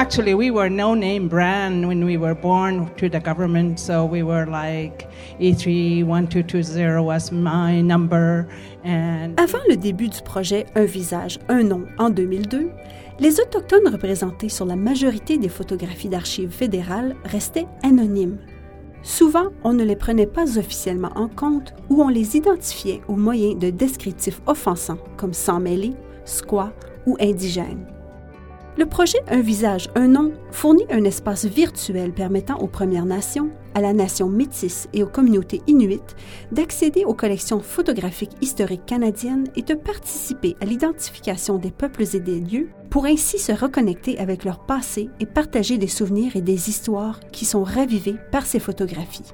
Actually, we were no name brand when we were born to the government, so we were like E31220 was my number. Avant le début du projet Un visage, un nom en 2002, les Autochtones représentés sur la majorité des photographies d'archives fédérales restaient anonymes. Souvent, on ne les prenait pas officiellement en compte ou on les identifiait au moyen de descriptifs offensants comme sans mêlé, squat ou indigène. Le projet Un visage, un nom fournit un espace virtuel permettant aux Premières Nations, à la nation métisse et aux communautés inuites d'accéder aux collections photographiques historiques canadiennes et de participer à l'identification des peuples et des lieux pour ainsi se reconnecter avec leur passé et partager des souvenirs et des histoires qui sont ravivés par ces photographies.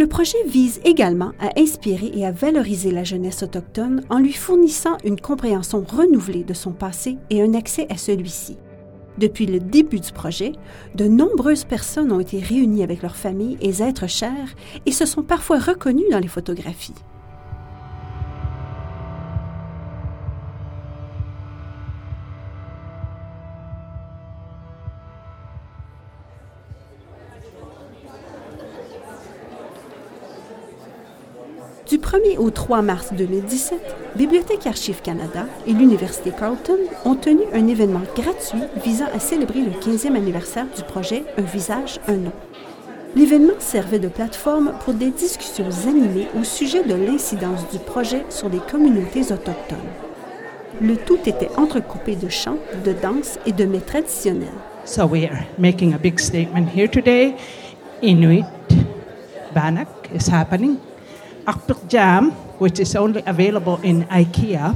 Le projet vise également à inspirer et à valoriser la jeunesse autochtone en lui fournissant une compréhension renouvelée de son passé et un accès à celui-ci. Depuis le début du projet, de nombreuses personnes ont été réunies avec leurs familles et êtres chers et se sont parfois reconnues dans les photographies. 1er au 3 mars 2017, Bibliothèque Archives Canada et l'Université Carleton ont tenu un événement gratuit visant à célébrer le 15e anniversaire du projet Un visage, un nom. L'événement servait de plateforme pour des discussions animées au sujet de l'incidence du projet sur les communautés autochtones. Le tout était entrecoupé de chants, de danses et de mets traditionnels. so we are making a big statement here today. Inuit Bannock is happening. Akpik Jam, which is only available in IKEA,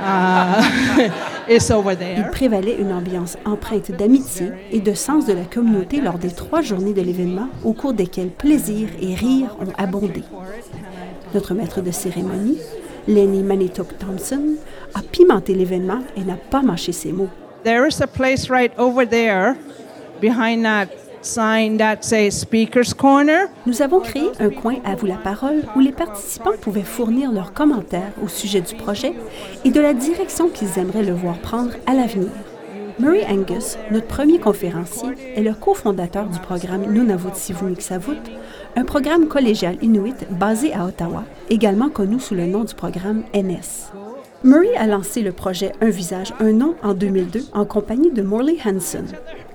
uh, is over Il there. prévalait une ambiance empreinte d'amitié et de sens de la communauté lors des trois journées de l'événement, au cours desquelles plaisir et rire ont abondé. Notre maître de cérémonie, Lenny Manitok Thompson, a pimenté l'événement et n'a pas mâché ses mots. There is a place right over there behind that Nous avons créé un coin à vous la parole où les participants pouvaient fournir leurs commentaires au sujet du projet et de la direction qu'ils aimeraient le voir prendre à l'avenir. Murray Angus, notre premier conférencier, est le cofondateur du programme Nunavut Sivuniksavut, un programme collégial inuit basé à Ottawa, également connu sous le nom du programme NS. Murray a lancé le projet Un visage, un nom en 2002 en compagnie de Morley Hanson.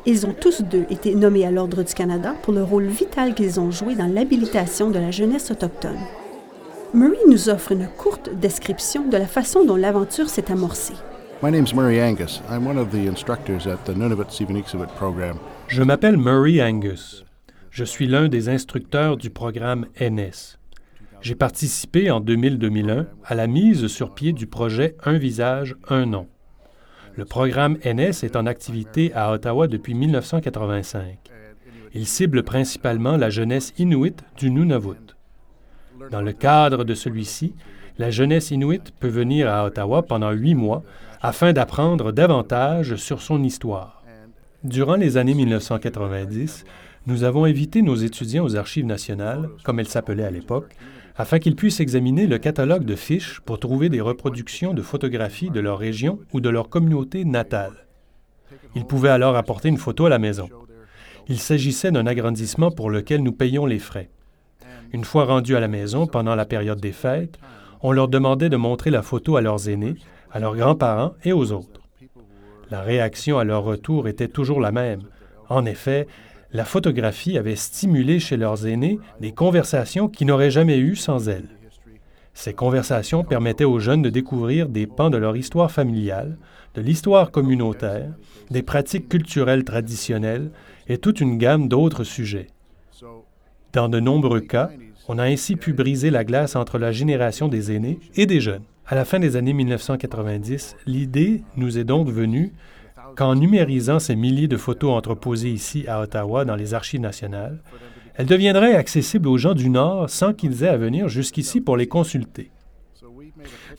Ils ont tous deux été nommés à l'Ordre du Canada pour le rôle vital qu'ils ont joué dans l'habilitation de la jeunesse autochtone. Murray nous offre une courte description de la façon dont l'aventure s'est amorcée. My name's Murray Angus. I'm one of the instructors at the Nunavut Siviniksavut program. Je m'appelle Murray Angus. Je suis l'un des instructeurs du programme NS. J'ai participé en 2000-2001 à la mise sur pied du projet Un visage, un nom. Le programme NS est en activité à Ottawa depuis 1985. Il cible principalement la jeunesse inuite du Nunavut. Dans le cadre de celui-ci, la jeunesse inuite peut venir à Ottawa pendant huit mois afin d'apprendre davantage sur son histoire. Durant les années 1990, nous avons invité nos étudiants aux Archives nationales, comme elles s'appelaient à l'époque, afin qu'ils puissent examiner le catalogue de fiches pour trouver des reproductions de photographies de leur région ou de leur communauté natale. Ils pouvaient alors apporter une photo à la maison. Il s'agissait d'un agrandissement pour lequel nous payions les frais. Une fois rendus à la maison pendant la période des fêtes, on leur demandait de montrer la photo à leurs aînés, à leurs grands-parents et aux autres. La réaction à leur retour était toujours la même. En effet, la photographie avait stimulé chez leurs aînés des conversations qu'ils n'auraient jamais eues sans elle. Ces conversations permettaient aux jeunes de découvrir des pans de leur histoire familiale, de l'histoire communautaire, des pratiques culturelles traditionnelles et toute une gamme d'autres sujets. Dans de nombreux cas, on a ainsi pu briser la glace entre la génération des aînés et des jeunes. À la fin des années 1990, l'idée nous est donc venue qu'en numérisant ces milliers de photos entreposées ici à Ottawa dans les archives nationales, Elle deviendrait accessible aux gens du Nord sans qu'ils aient à venir jusqu'ici pour les consulter.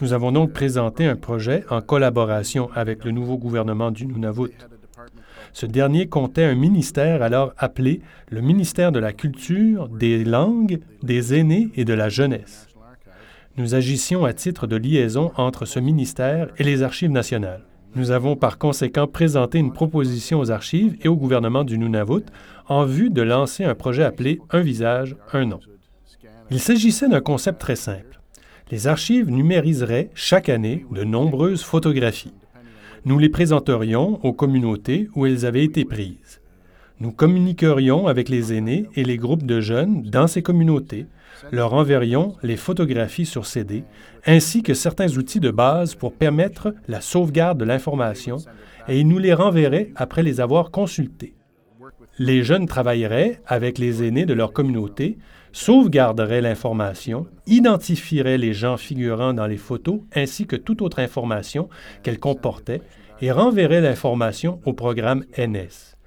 Nous avons donc présenté un projet en collaboration avec le nouveau gouvernement du Nunavut. Ce dernier comptait un ministère alors appelé le ministère de la Culture, des Langues, des Aînés et de la Jeunesse. Nous agissions à titre de liaison entre ce ministère et les Archives nationales. Nous avons par conséquent présenté une proposition aux archives et au gouvernement du Nunavut en vue de lancer un projet appelé Un visage, un nom. Il s'agissait d'un concept très simple. Les archives numériseraient chaque année de nombreuses photographies. Nous les présenterions aux communautés où elles avaient été prises. Nous communiquerions avec les aînés et les groupes de jeunes dans ces communautés, leur enverrions les photographies sur CD, ainsi que certains outils de base pour permettre la sauvegarde de l'information, et ils nous les renverraient après les avoir consultés. Les jeunes travailleraient avec les aînés de leur communauté, sauvegarderaient l'information, identifieraient les gens figurant dans les photos ainsi que toute autre information qu'elles comportaient et renverraient l'information au programme NS.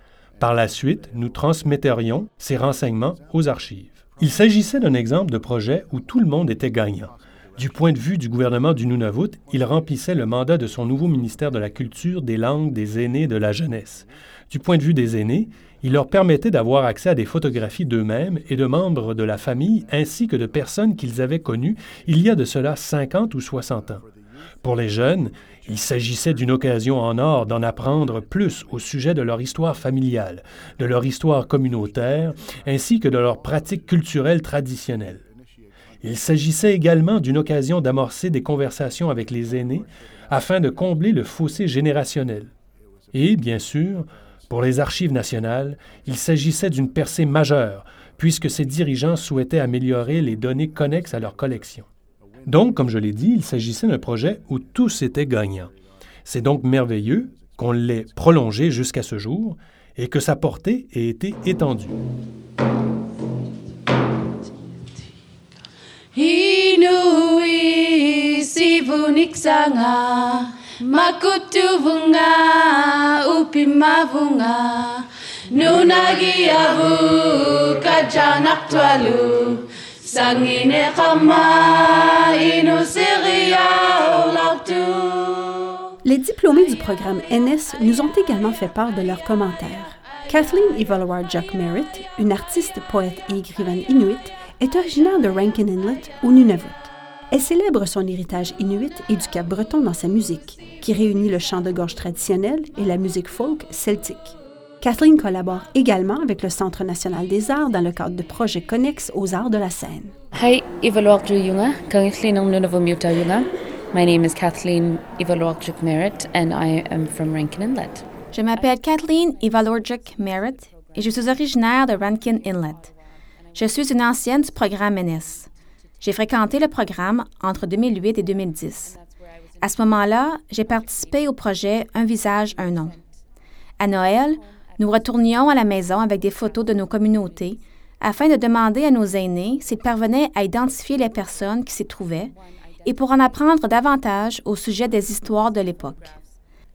Par la suite, nous transmetterions ces renseignements aux archives. Il s'agissait d'un exemple de projet où tout le monde était gagnant. Du point de vue du gouvernement du Nunavut, il remplissait le mandat de son nouveau ministère de la Culture, des Langues, des Aînés et de la Jeunesse. Du point de vue des aînés, il leur permettait d'avoir accès à des photographies d'eux-mêmes et de membres de la famille ainsi que de personnes qu'ils avaient connues il y a de cela 50 ou 60 ans. Pour les jeunes, il s'agissait d'une occasion en or d'en apprendre plus au sujet de leur histoire familiale, de leur histoire communautaire, ainsi que de leurs pratiques culturelles traditionnelles. Il s'agissait également d'une occasion d'amorcer des conversations avec les aînés afin de combler le fossé générationnel. Et, bien sûr, pour les archives nationales, il s'agissait d'une percée majeure, puisque ces dirigeants souhaitaient améliorer les données connexes à leur collection. Donc, comme je l'ai dit, il s'agissait d'un projet où tous étaient gagnants. C'est donc merveilleux qu'on l'ait prolongé jusqu'à ce jour et que sa portée ait été étendue. Les diplômés du programme NS nous ont également fait part de leurs commentaires. Kathleen Ivalawar Jack Merritt, une artiste, poète et écrivaine inuit, est originaire de Rankin Inlet, au Nunavut. Elle célèbre son héritage inuit et du Cap breton dans sa musique, qui réunit le chant de gorge traditionnel et la musique folk celtique. Kathleen collabore également avec le Centre national des arts dans le cadre de projets connexes aux arts de la scène. Hi, Yunga, Yunga. My name is Kathleen Ivalorjuk Merritt and I am from Rankin Inlet. Je m'appelle Kathleen Ivalorjuk Merritt et je suis originaire de Rankin Inlet. Je suis une ancienne du programme NS. J'ai fréquenté le programme entre 2008 et 2010. À ce moment-là, j'ai participé au projet Un visage, un nom. À Noël, nous retournions à la maison avec des photos de nos communautés afin de demander à nos aînés s'ils parvenaient à identifier les personnes qui s'y trouvaient et pour en apprendre davantage au sujet des histoires de l'époque.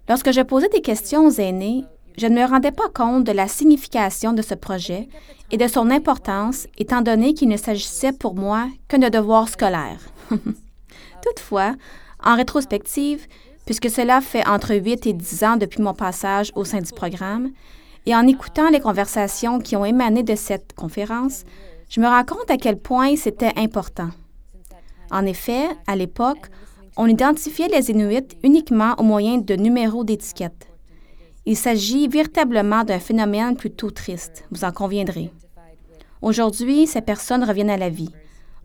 Lorsque je posais des questions aux aînés, je ne me rendais pas compte de la signification de ce projet et de son importance, étant donné qu'il ne s'agissait pour moi que de devoirs scolaires. Toutefois, en rétrospective, puisque cela fait entre 8 et 10 ans depuis mon passage au sein du programme, et en écoutant les conversations qui ont émané de cette conférence, je me rends compte à quel point c'était important. En effet, à l'époque, on identifiait les Inuits uniquement au moyen de numéros d'étiquette. Il s'agit véritablement d'un phénomène plutôt triste, vous en conviendrez. Aujourd'hui, ces personnes reviennent à la vie.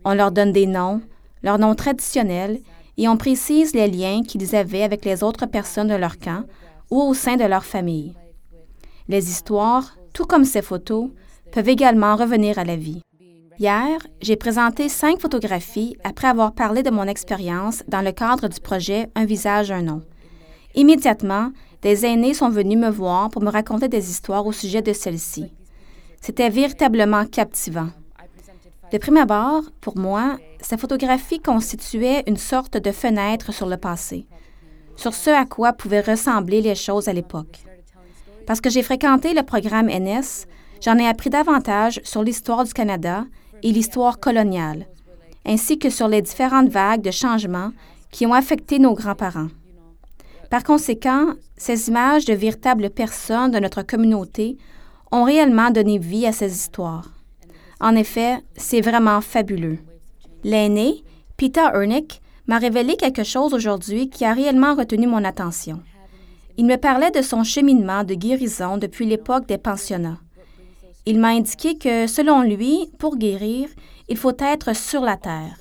On leur donne des noms, leurs noms traditionnels, et on précise les liens qu'ils avaient avec les autres personnes de leur camp ou au sein de leur famille. Les histoires, tout comme ces photos, peuvent également revenir à la vie. Hier, j'ai présenté cinq photographies après avoir parlé de mon expérience dans le cadre du projet Un visage, un nom. Immédiatement, des aînés sont venus me voir pour me raconter des histoires au sujet de celles-ci. C'était véritablement captivant. De prime abord, pour moi, ces photographies constituaient une sorte de fenêtre sur le passé, sur ce à quoi pouvaient ressembler les choses à l'époque. Parce que j'ai fréquenté le programme NS, J'en ai appris davantage sur l'histoire du Canada et l'histoire coloniale, ainsi que sur les différentes vagues de changements qui ont affecté nos grands-parents. Par conséquent, ces images de véritables personnes de notre communauté ont réellement donné vie à ces histoires. En effet, c'est vraiment fabuleux. L'aîné, Peter Ernick, m'a révélé quelque chose aujourd'hui qui a réellement retenu mon attention. Il me parlait de son cheminement de guérison depuis l'époque des pensionnats. Il m'a indiqué que, selon lui, pour guérir, il faut être sur la terre,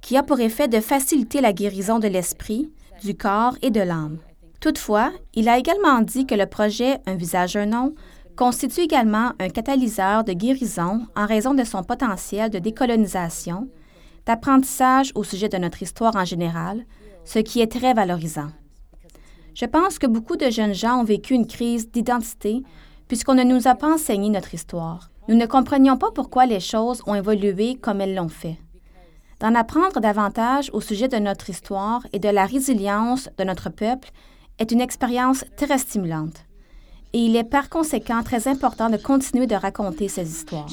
qui a pour effet de faciliter la guérison de l'esprit, du corps et de l'âme. Toutefois, il a également dit que le projet Un visage, un nom constitue également un catalyseur de guérison en raison de son potentiel de décolonisation, d'apprentissage au sujet de notre histoire en général, ce qui est très valorisant. Je pense que beaucoup de jeunes gens ont vécu une crise d'identité puisqu'on ne nous a pas enseigné notre histoire. Nous ne comprenions pas pourquoi les choses ont évolué comme elles l'ont fait. D'en apprendre davantage au sujet de notre histoire et de la résilience de notre peuple est une expérience très stimulante. Et il est par conséquent très important de continuer de raconter ces histoires.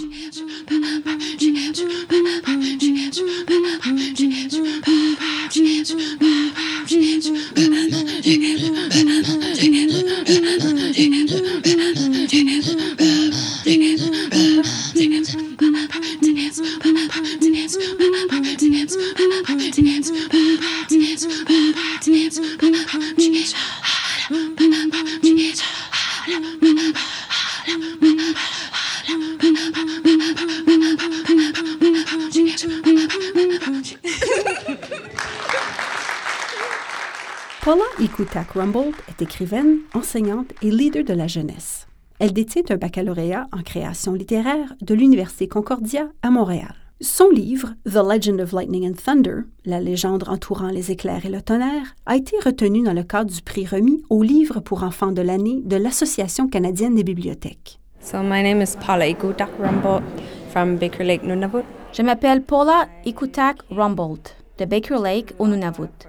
Paula Ikutak Rumbold est écrivaine, enseignante et leader de la jeunesse. Elle détient un baccalauréat en création littéraire de l'Université Concordia à Montréal. Son livre, The Legend of Lightning and Thunder, la légende entourant les éclairs et le tonnerre, a été retenu dans le cadre du prix remis au livre pour enfants de l'année de l'Association canadienne des bibliothèques. So my name is Paula Ikutak Rumbold from Baker Lake, Nunavut. Je m'appelle Paula Ikutak Rumbold de Baker Lake au Nunavut.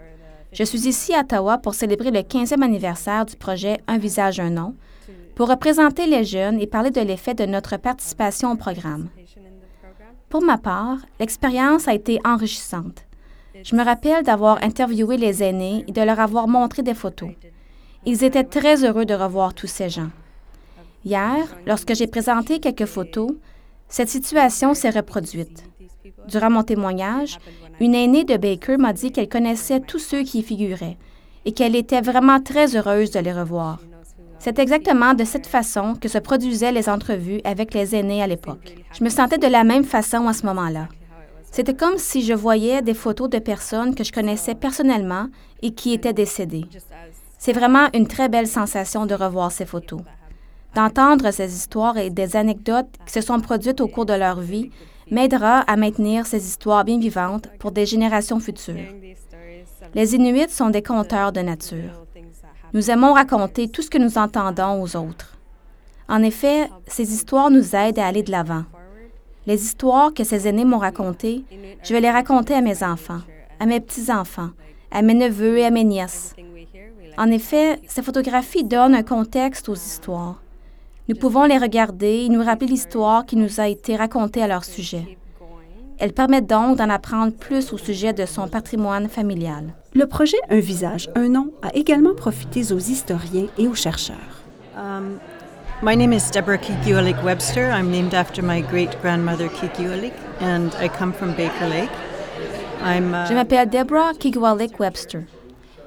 Je suis ici à Ottawa pour célébrer le 15e anniversaire du projet Un visage, un nom, pour représenter les jeunes et parler de l'effet de notre participation au programme. Pour ma part, l'expérience a été enrichissante. Je me rappelle d'avoir interviewé les aînés et de leur avoir montré des photos. Ils étaient très heureux de revoir tous ces gens. Hier, lorsque j'ai présenté quelques photos, cette situation s'est reproduite. Durant mon témoignage, une aînée de Baker m'a dit qu'elle connaissait tous ceux qui y figuraient et qu'elle était vraiment très heureuse de les revoir. C'est exactement de cette façon que se produisaient les entrevues avec les aînés à l'époque. Je me sentais de la même façon à ce moment-là. C'était comme si je voyais des photos de personnes que je connaissais personnellement et qui étaient décédées. C'est vraiment une très belle sensation de revoir ces photos. D'entendre ces histoires et des anecdotes qui se sont produites au cours de leur vie m'aidera à maintenir ces histoires bien vivantes pour des générations futures. Les Inuits sont des conteurs de nature. Nous aimons raconter tout ce que nous entendons aux autres. En effet, ces histoires nous aident à aller de l'avant. Les histoires que ces aînés m'ont racontées, je vais les raconter à mes enfants, à mes petits-enfants, à mes neveux et à mes nièces. En effet, ces photographies donnent un contexte aux histoires. Nous pouvons les regarder et nous rappeler l'histoire qui nous a été racontée à leur sujet. Elles permettent donc d'en apprendre plus au sujet de son patrimoine familial. Le projet Un visage, un nom a également profité aux historiens et aux chercheurs. Um, my name is Deborah Webster. I'm named after my great grandmother Kikiualik, and I come from Baker Lake. I'm, uh, Je m'appelle Deborah Kigwalik Webster.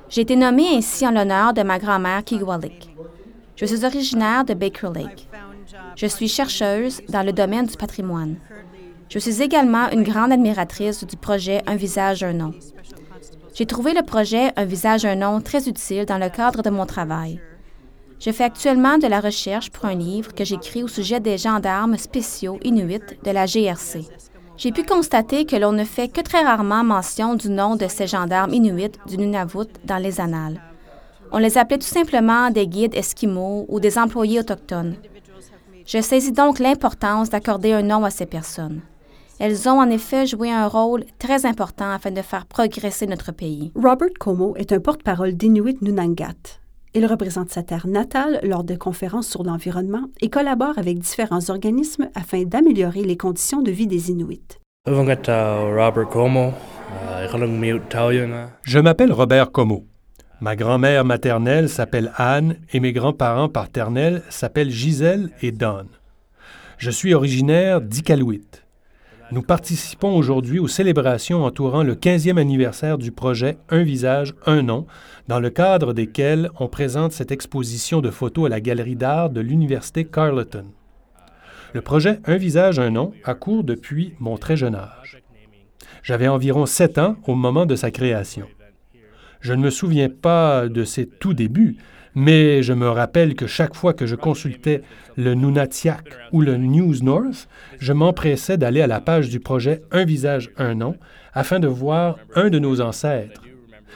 J'ai été nommée ainsi en l'honneur de ma grand-mère Kigwalik. Je suis originaire de Baker Lake. Je suis chercheuse dans le domaine du patrimoine. Je suis également une grande admiratrice du projet Un visage, un nom. J'ai trouvé le projet Un visage, un nom très utile dans le cadre de mon travail. Je fais actuellement de la recherche pour un livre que j'écris au sujet des gendarmes spéciaux inuits de la GRC. J'ai pu constater que l'on ne fait que très rarement mention du nom de ces gendarmes inuits du Nunavut dans les annales. On les appelait tout simplement des guides esquimaux ou des employés autochtones. Je saisis donc l'importance d'accorder un nom à ces personnes. Elles ont en effet joué un rôle très important afin de faire progresser notre pays. Robert Como est un porte-parole d'Inuit Nunangat. Il représente sa terre natale lors de conférences sur l'environnement et collabore avec différents organismes afin d'améliorer les conditions de vie des Inuits. Je m'appelle Robert Como. Ma grand-mère maternelle s'appelle Anne et mes grands-parents paternels s'appellent Gisèle et Don. Je suis originaire d'Iqaluit. Nous participons aujourd'hui aux célébrations entourant le 15e anniversaire du projet Un visage, un nom, dans le cadre desquels on présente cette exposition de photos à la galerie d'art de l'Université Carleton. Le projet Un visage, un nom a cours depuis mon très jeune âge. J'avais environ sept ans au moment de sa création. Je ne me souviens pas de ses tout débuts, mais je me rappelle que chaque fois que je consultais le Nunatiak ou le News North, je m'empressais d'aller à la page du projet Un visage, un nom afin de voir un de nos ancêtres.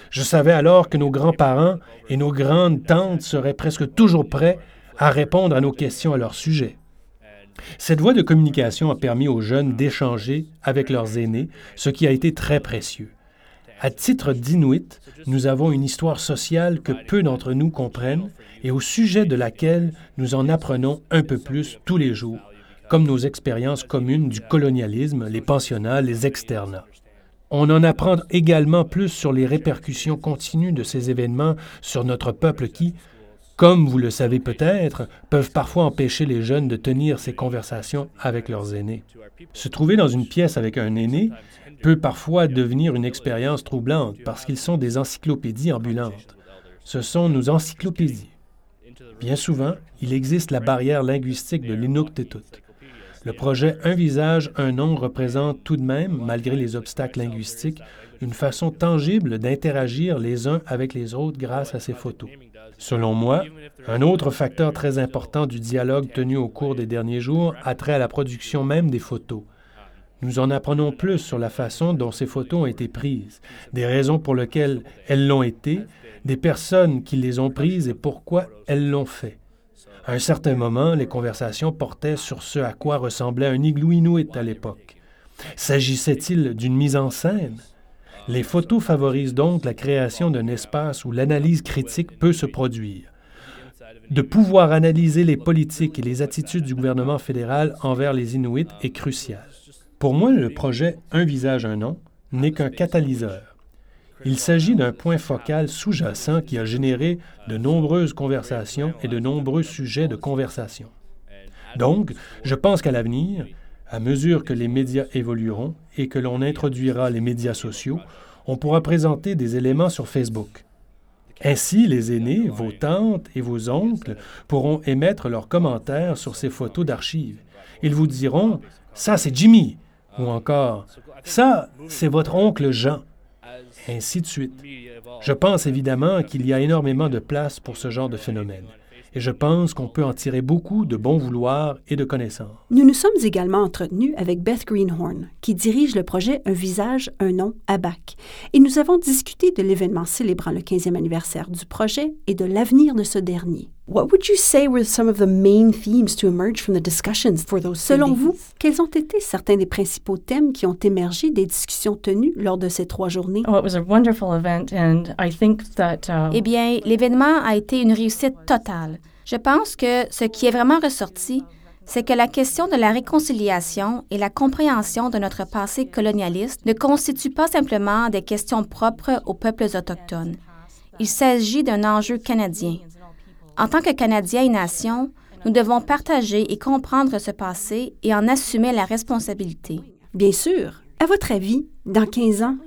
Je savais alors que nos grands-parents et nos grandes tantes seraient presque toujours prêts à répondre à nos questions à leur sujet. Cette voie de communication a permis aux jeunes d'échanger avec leurs aînés, ce qui a été très précieux. À titre d'Inuit, nous avons une histoire sociale que peu d'entre nous comprennent et au sujet de laquelle nous en apprenons un peu plus tous les jours, comme nos expériences communes du colonialisme, les pensionnats, les externats. On en apprend également plus sur les répercussions continues de ces événements sur notre peuple qui, comme vous le savez peut-être, peuvent parfois empêcher les jeunes de tenir ces conversations avec leurs aînés. Se trouver dans une pièce avec un aîné peut parfois devenir une expérience troublante parce qu'ils sont des encyclopédies ambulantes. Ce sont nos encyclopédies. Bien souvent, il existe la barrière linguistique de l'inuktitut. Le projet Un visage, un nom représente tout de même, malgré les obstacles linguistiques, une façon tangible d'interagir les uns avec les autres grâce à ces photos. Selon moi, un autre facteur très important du dialogue tenu au cours des derniers jours a trait à la production même des photos. Nous en apprenons plus sur la façon dont ces photos ont été prises, des raisons pour lesquelles elles l'ont été, des personnes qui les ont prises et pourquoi elles l'ont fait. À un certain moment, les conversations portaient sur ce à quoi ressemblait un igloo inuit à l'époque. S'agissait-il d'une mise en scène? Les photos favorisent donc la création d'un espace où l'analyse critique peut se produire. De pouvoir analyser les politiques et les attitudes du gouvernement fédéral envers les Inuits est crucial. Pour moi, le projet Un visage, un nom n'est qu'un catalyseur. Il s'agit d'un point focal sous-jacent qui a généré de nombreuses conversations et de nombreux sujets de conversation. Donc, je pense qu'à l'avenir, à mesure que les médias évolueront et que l'on introduira les médias sociaux, on pourra présenter des éléments sur Facebook. Ainsi, les aînés, vos tantes et vos oncles pourront émettre leurs commentaires sur ces photos d'archives. Ils vous diront Ça, c'est Jimmy ou encore Ça, c'est votre oncle Jean, ainsi de suite. Je pense évidemment qu'il y a énormément de place pour ce genre de phénomène et je pense qu'on peut en tirer beaucoup de bon vouloir et de connaissances. Nous nous sommes également entretenus avec Beth Greenhorn, qui dirige le projet Un visage, un nom à BAC, et nous avons discuté de l'événement célébrant le 15e anniversaire du projet et de l'avenir de ce dernier. What would you say were some of the main themes to emerge from the discussions for those Selon vous, quels ont été certains des principaux thèmes qui ont émergé des discussions tenues lors de ces trois journées? Oh, it was a wonderful event and I think that uh... Eh bien, l'événement a été une réussite totale. Je pense que ce qui est vraiment ressorti, c'est que la question de la réconciliation et la compréhension de notre passé colonialiste ne constituent pas simplement des questions propres aux peuples autochtones. Il s'agit d'un enjeu canadien. En tant que Canadiens et nation, nous devons partager et comprendre ce passé et en assumer la responsabilité. Bien sûr. À votre avis, dans 15 ans,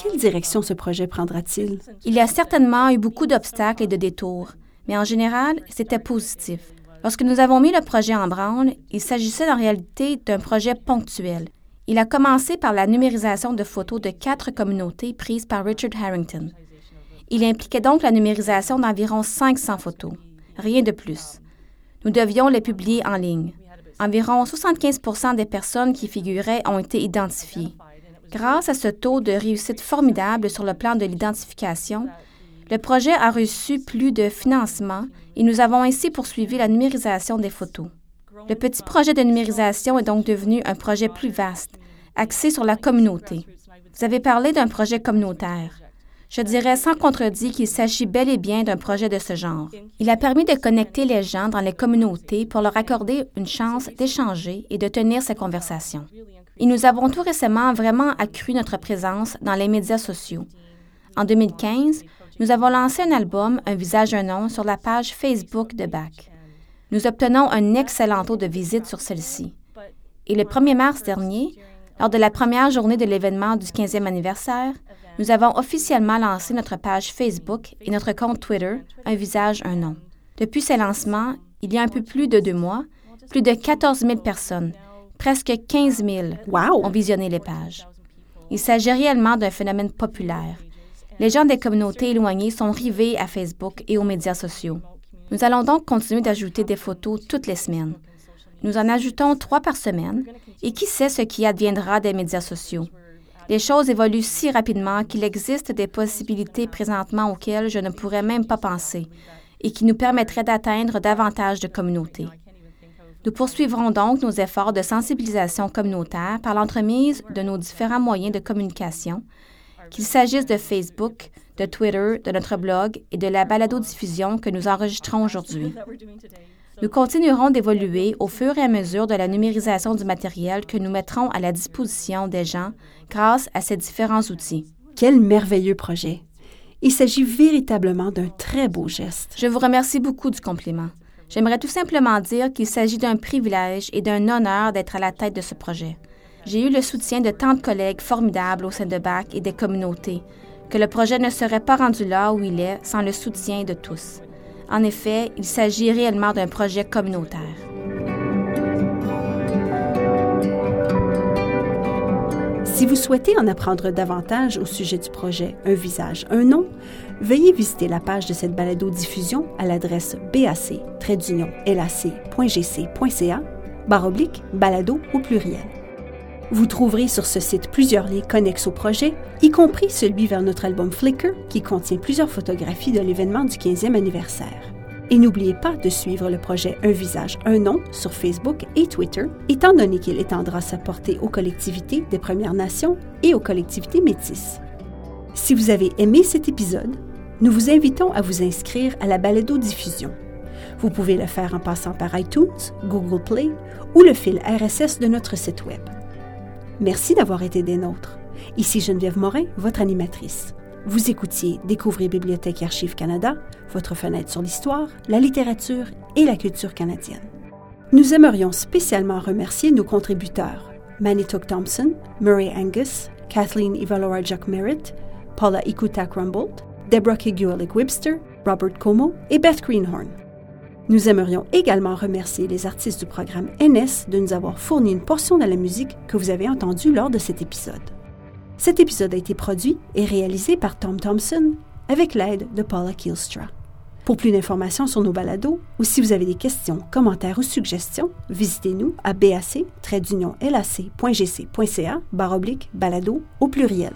quelle direction ce projet prendra-t-il? Il y a certainement eu beaucoup d'obstacles et de détours, mais en général, c'était positif. Lorsque nous avons mis le projet en branle, il s'agissait en réalité d'un projet ponctuel. Il a commencé par la numérisation de photos de quatre communautés prises par Richard Harrington. Il impliquait donc la numérisation d'environ 500 photos. Rien de plus. Nous devions les publier en ligne. Environ 75% des personnes qui figuraient ont été identifiées. Grâce à ce taux de réussite formidable sur le plan de l'identification, le projet a reçu plus de financement et nous avons ainsi poursuivi la numérisation des photos. Le petit projet de numérisation est donc devenu un projet plus vaste, axé sur la communauté. Vous avez parlé d'un projet communautaire. Je dirais sans contredit qu'il s'agit bel et bien d'un projet de ce genre. Il a permis de connecter les gens dans les communautés pour leur accorder une chance d'échanger et de tenir ces conversations. Et nous avons tout récemment vraiment accru notre présence dans les médias sociaux. En 2015, nous avons lancé un album Un visage, un nom sur la page Facebook de BAC. Nous obtenons un excellent taux de visite sur celle-ci. Et le 1er mars dernier, lors de la première journée de l'événement du 15e anniversaire, nous avons officiellement lancé notre page Facebook et notre compte Twitter, Un visage, un nom. Depuis ces lancements, il y a un peu plus de deux mois, plus de 14 000 personnes, presque 15 000, ont visionné les pages. Il s'agit réellement d'un phénomène populaire. Les gens des communautés éloignées sont rivés à Facebook et aux médias sociaux. Nous allons donc continuer d'ajouter des photos toutes les semaines. Nous en ajoutons trois par semaine, et qui sait ce qui adviendra des médias sociaux? Les choses évoluent si rapidement qu'il existe des possibilités présentement auxquelles je ne pourrais même pas penser et qui nous permettraient d'atteindre davantage de communautés. Nous poursuivrons donc nos efforts de sensibilisation communautaire par l'entremise de nos différents moyens de communication, qu'il s'agisse de Facebook, de Twitter, de notre blog et de la balado-diffusion que nous enregistrons aujourd'hui. Nous continuerons d'évoluer au fur et à mesure de la numérisation du matériel que nous mettrons à la disposition des gens grâce à ces différents outils. Quel merveilleux projet! Il s'agit véritablement d'un très beau geste. Je vous remercie beaucoup du compliment. J'aimerais tout simplement dire qu'il s'agit d'un privilège et d'un honneur d'être à la tête de ce projet. J'ai eu le soutien de tant de collègues formidables au sein de BAC et des communautés, que le projet ne serait pas rendu là où il est sans le soutien de tous. En effet, il s'agit réellement d'un projet communautaire. Si vous souhaitez en apprendre davantage au sujet du projet Un visage, un nom, veuillez visiter la page de cette balado-diffusion à l'adresse bac-lac.gc.ca baroblique balado au pluriel. Vous trouverez sur ce site plusieurs liens connexes au projet, y compris celui vers notre album Flickr qui contient plusieurs photographies de l'événement du 15e anniversaire. Et n'oubliez pas de suivre le projet Un visage, un nom sur Facebook et Twitter, étant donné qu'il étendra sa portée aux collectivités des Premières Nations et aux collectivités métisses. Si vous avez aimé cet épisode, nous vous invitons à vous inscrire à la balado-diffusion. Vous pouvez le faire en passant par iTunes, Google Play ou le fil RSS de notre site Web. Merci d'avoir été des nôtres. Ici Geneviève Morin, votre animatrice. Vous écoutiez Découvrir Bibliothèque et Archives Canada, votre fenêtre sur l'histoire, la littérature et la culture canadienne. Nous aimerions spécialement remercier nos contributeurs Manitok Thompson, Murray Angus, Kathleen Ivalora Jack Merritt, Paula Ikutak Rumbold, Deborah Kigualik Webster, Robert Como et Beth Greenhorn. Nous aimerions également remercier les artistes du programme NS de nous avoir fourni une portion de la musique que vous avez entendue lors de cet épisode. Cet épisode a été produit et réalisé par Tom Thompson avec l'aide de Paula Kielstra. Pour plus d'informations sur nos balados ou si vous avez des questions, commentaires ou suggestions, visitez-nous à bac-lac.gc.ca balado au pluriel.